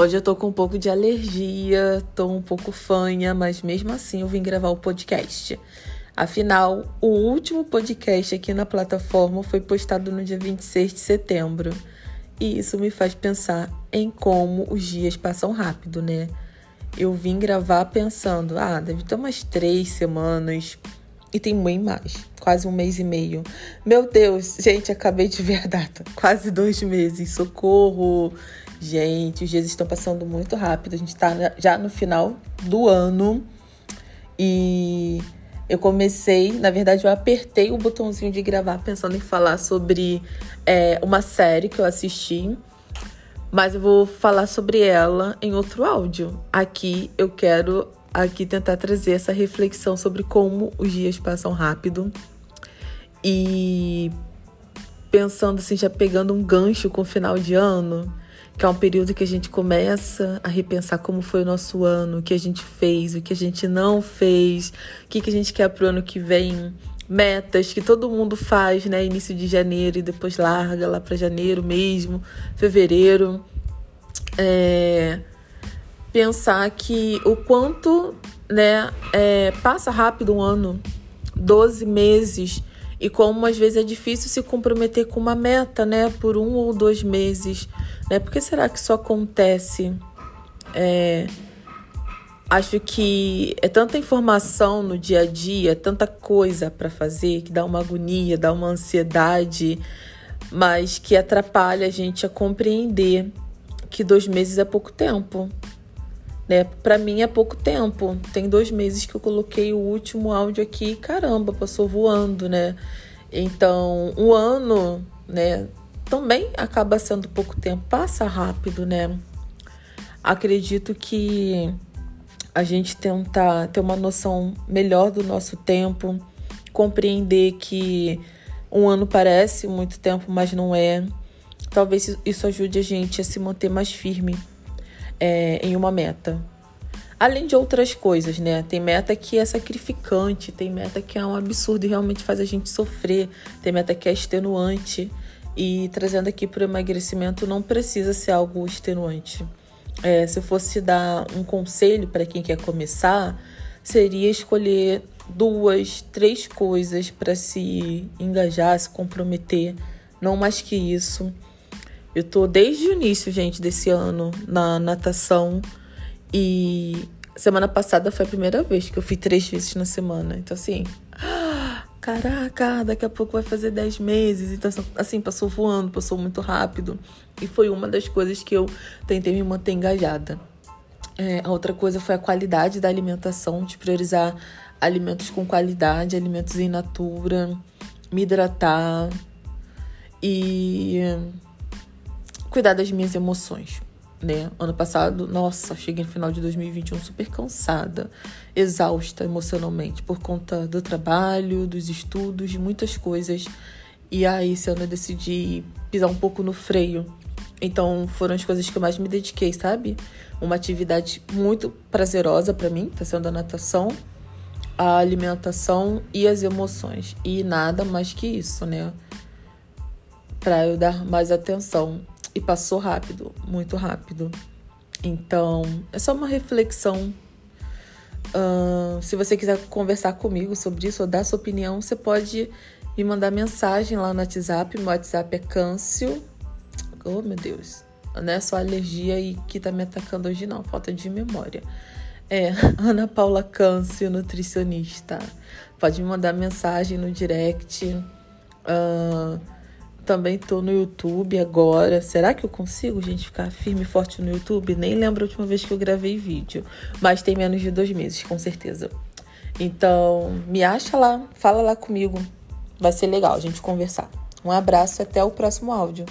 Hoje eu tô com um pouco de alergia, tô um pouco fanha, mas mesmo assim eu vim gravar o podcast. Afinal, o último podcast aqui na plataforma foi postado no dia 26 de setembro. E isso me faz pensar em como os dias passam rápido, né? Eu vim gravar pensando, ah, deve ter umas três semanas. E tem bem mais, quase um mês e meio. Meu Deus, gente, acabei de ver a data. Quase dois meses, socorro. Gente, os dias estão passando muito rápido. A gente tá já no final do ano. E eu comecei, na verdade, eu apertei o botãozinho de gravar pensando em falar sobre é, uma série que eu assisti. Mas eu vou falar sobre ela em outro áudio. Aqui eu quero aqui tentar trazer essa reflexão sobre como os dias passam rápido. E pensando assim, já pegando um gancho com o final de ano, que é um período que a gente começa a repensar como foi o nosso ano, o que a gente fez, o que a gente não fez, o que, que a gente quer para o ano que vem, metas que todo mundo faz, né? Início de janeiro e depois larga lá para janeiro mesmo, fevereiro. É... Pensar que o quanto, né, é... passa rápido um ano, 12 meses e como às vezes é difícil se comprometer com uma meta, né, por um ou dois meses, né? Por que será que isso acontece? É, acho que é tanta informação no dia a dia, tanta coisa para fazer que dá uma agonia, dá uma ansiedade, mas que atrapalha a gente a compreender que dois meses é pouco tempo. Né? Para mim é pouco tempo. Tem dois meses que eu coloquei o último áudio aqui, caramba, passou voando, né? Então, um ano, né? Também acaba sendo pouco tempo, passa rápido, né? Acredito que a gente tentar ter uma noção melhor do nosso tempo, compreender que um ano parece muito tempo, mas não é. Talvez isso ajude a gente a se manter mais firme é, em uma meta. Além de outras coisas, né? Tem meta que é sacrificante, tem meta que é um absurdo e realmente faz a gente sofrer, tem meta que é extenuante. E trazendo aqui para o emagrecimento, não precisa ser algo extenuante. É, se eu fosse dar um conselho para quem quer começar, seria escolher duas, três coisas para se engajar, se comprometer, não mais que isso. Eu tô desde o início, gente, desse ano na natação e semana passada foi a primeira vez que eu fui três vezes na semana. Então, assim, caraca, daqui a pouco vai fazer dez meses. Então, assim, passou voando, passou muito rápido. E foi uma das coisas que eu tentei me manter engajada. É, a outra coisa foi a qualidade da alimentação, de priorizar alimentos com qualidade, alimentos em natura, me hidratar e cuidar das minhas emoções, né? Ano passado, nossa, cheguei no final de 2021 super cansada, exausta emocionalmente por conta do trabalho, dos estudos, de muitas coisas. E aí, esse ano eu decidi pisar um pouco no freio. Então, foram as coisas que eu mais me dediquei, sabe? Uma atividade muito prazerosa para mim, tá sendo a natação, a alimentação e as emoções. E nada mais que isso, né? Para eu dar mais atenção e passou rápido, muito rápido. Então, é só uma reflexão. Uh, se você quiser conversar comigo sobre isso ou dar sua opinião, você pode me mandar mensagem lá no WhatsApp. Meu WhatsApp é Câncio. Oh, meu Deus. Não é só alergia e que tá me atacando hoje, não. Falta de memória. É, Ana Paula Câncio, nutricionista. Pode me mandar mensagem no direct. Uh, também tô no YouTube agora. Será que eu consigo, gente, ficar firme e forte no YouTube? Nem lembro a última vez que eu gravei vídeo. Mas tem menos de dois meses, com certeza. Então, me acha lá, fala lá comigo. Vai ser legal a gente conversar. Um abraço e até o próximo áudio.